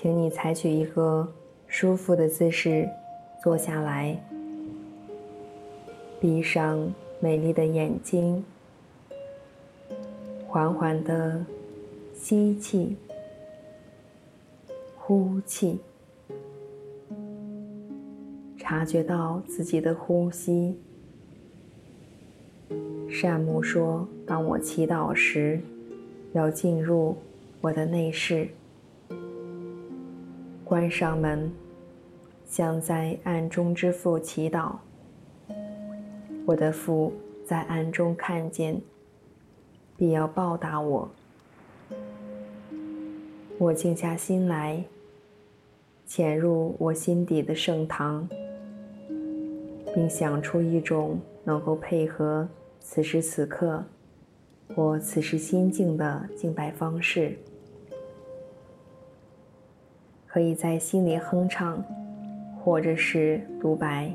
请你采取一个舒服的姿势坐下来，闭上美丽的眼睛，缓缓地吸气、呼气，察觉到自己的呼吸。善牧说：“当我祈祷时，要进入我的内室。”关上门，向在暗中之父祈祷。我的父在暗中看见，必要报答我。我静下心来，潜入我心底的圣堂，并想出一种能够配合此时此刻我此时心境的敬拜方式。可以在心里哼唱，或者是独白。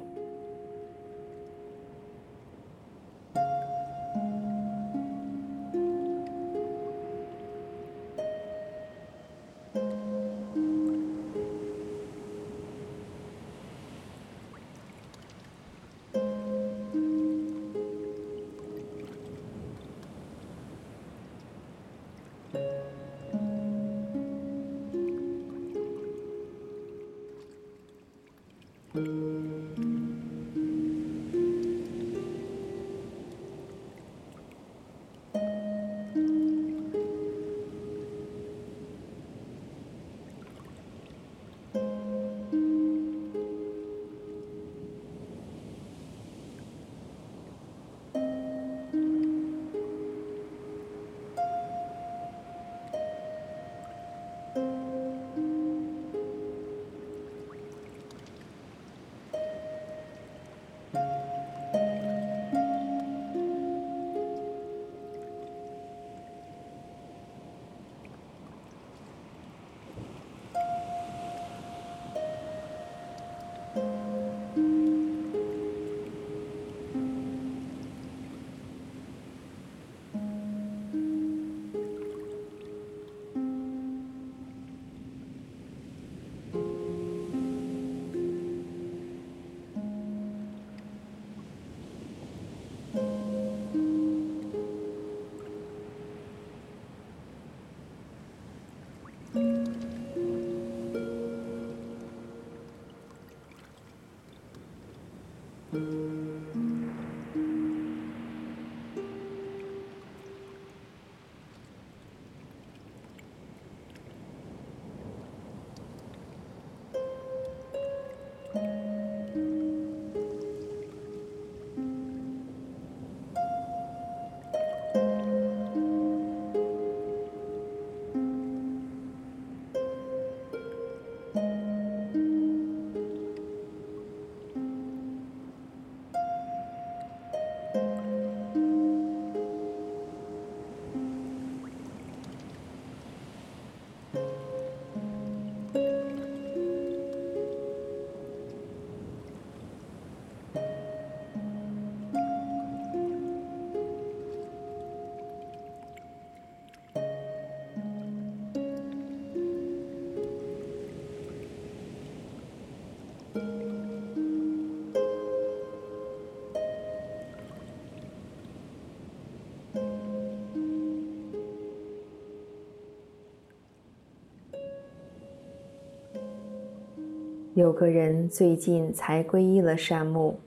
有个人最近才皈依了善牧，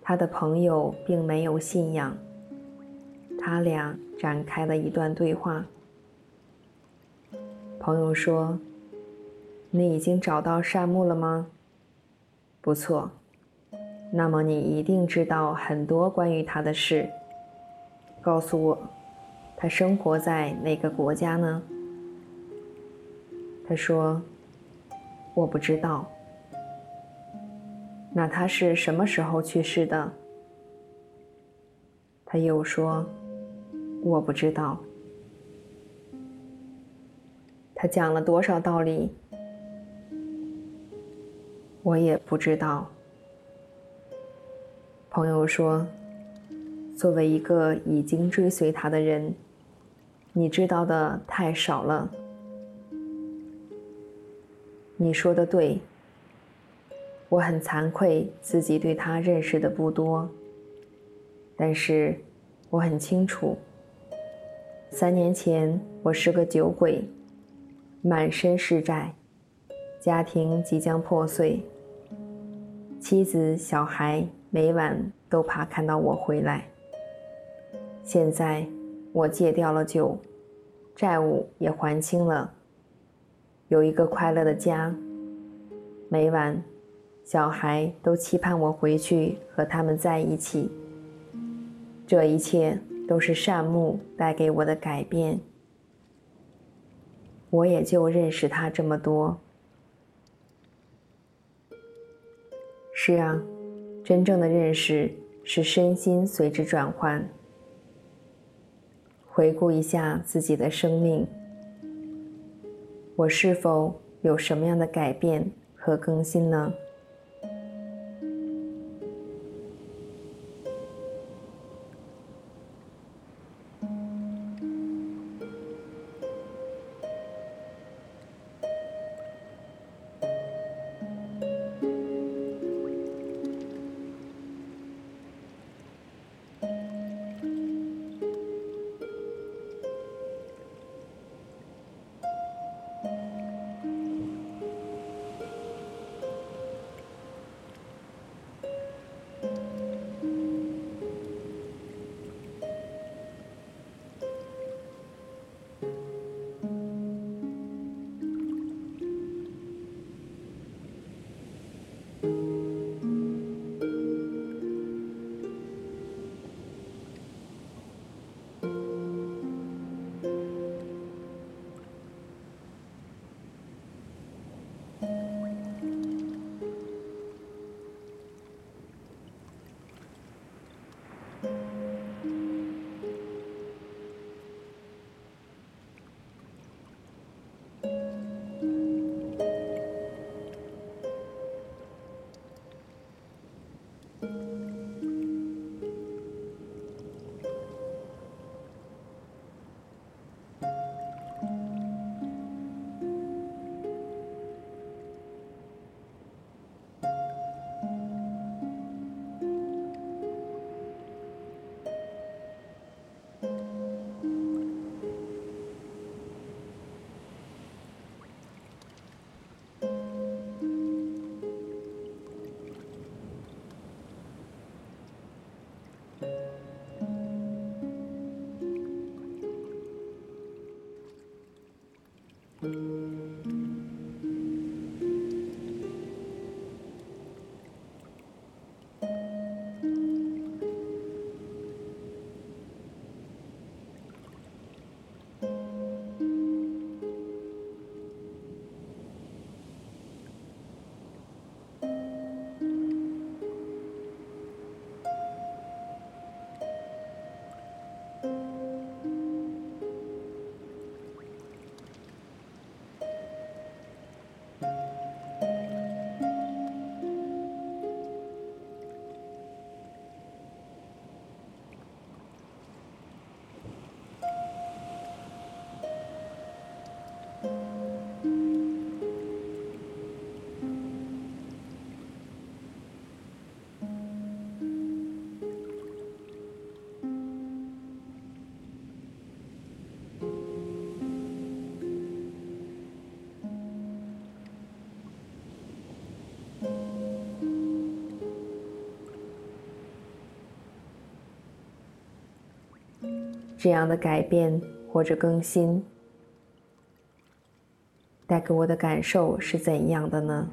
他的朋友并没有信仰。他俩展开了一段对话。朋友说：“你已经找到善牧了吗？不错，那么你一定知道很多关于他的事。告诉我，他生活在哪个国家呢？”他说：“我不知道。”那他是什么时候去世的？他又说：“我不知道。”他讲了多少道理？我也不知道。朋友说：“作为一个已经追随他的人，你知道的太少了。”你说的对。我很惭愧，自己对他认识的不多。但是，我很清楚，三年前我是个酒鬼，满身是债，家庭即将破碎，妻子小孩每晚都怕看到我回来。现在我戒掉了酒，债务也还清了，有一个快乐的家，每晚。小孩都期盼我回去和他们在一起。这一切都是善牧带给我的改变。我也就认识他这么多。是啊，真正的认识是身心随之转换。回顾一下自己的生命，我是否有什么样的改变和更新呢？这样的改变或者更新，带给我的感受是怎样的呢？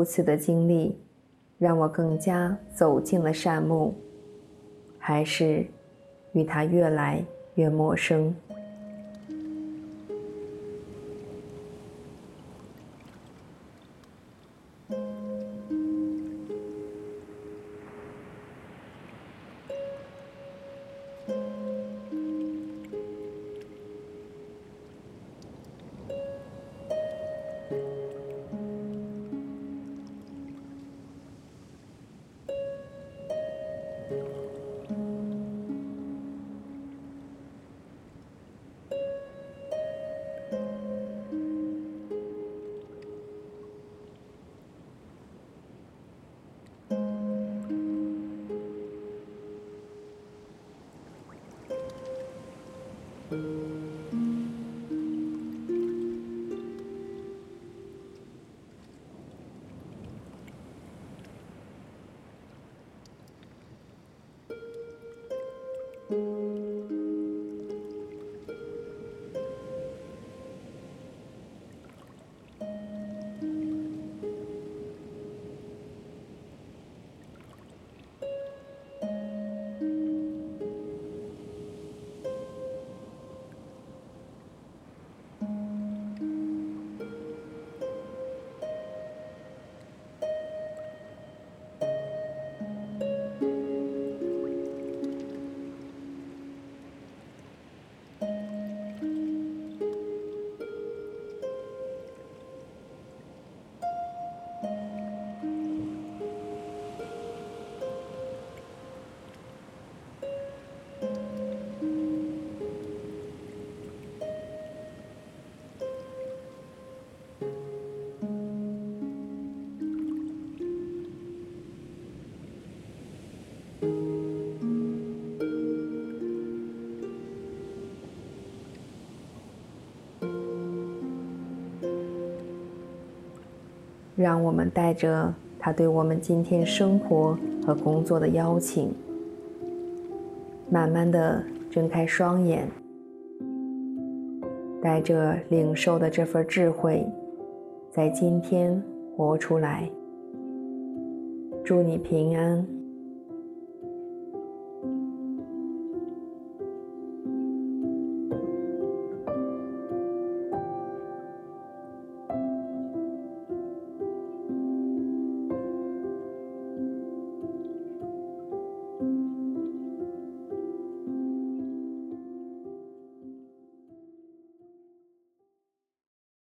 如此的经历，让我更加走进了善牧，还是与他越来越陌生。让我们带着他对我们今天生活和工作的邀请，慢慢的睁开双眼，带着领受的这份智慧，在今天活出来。祝你平安。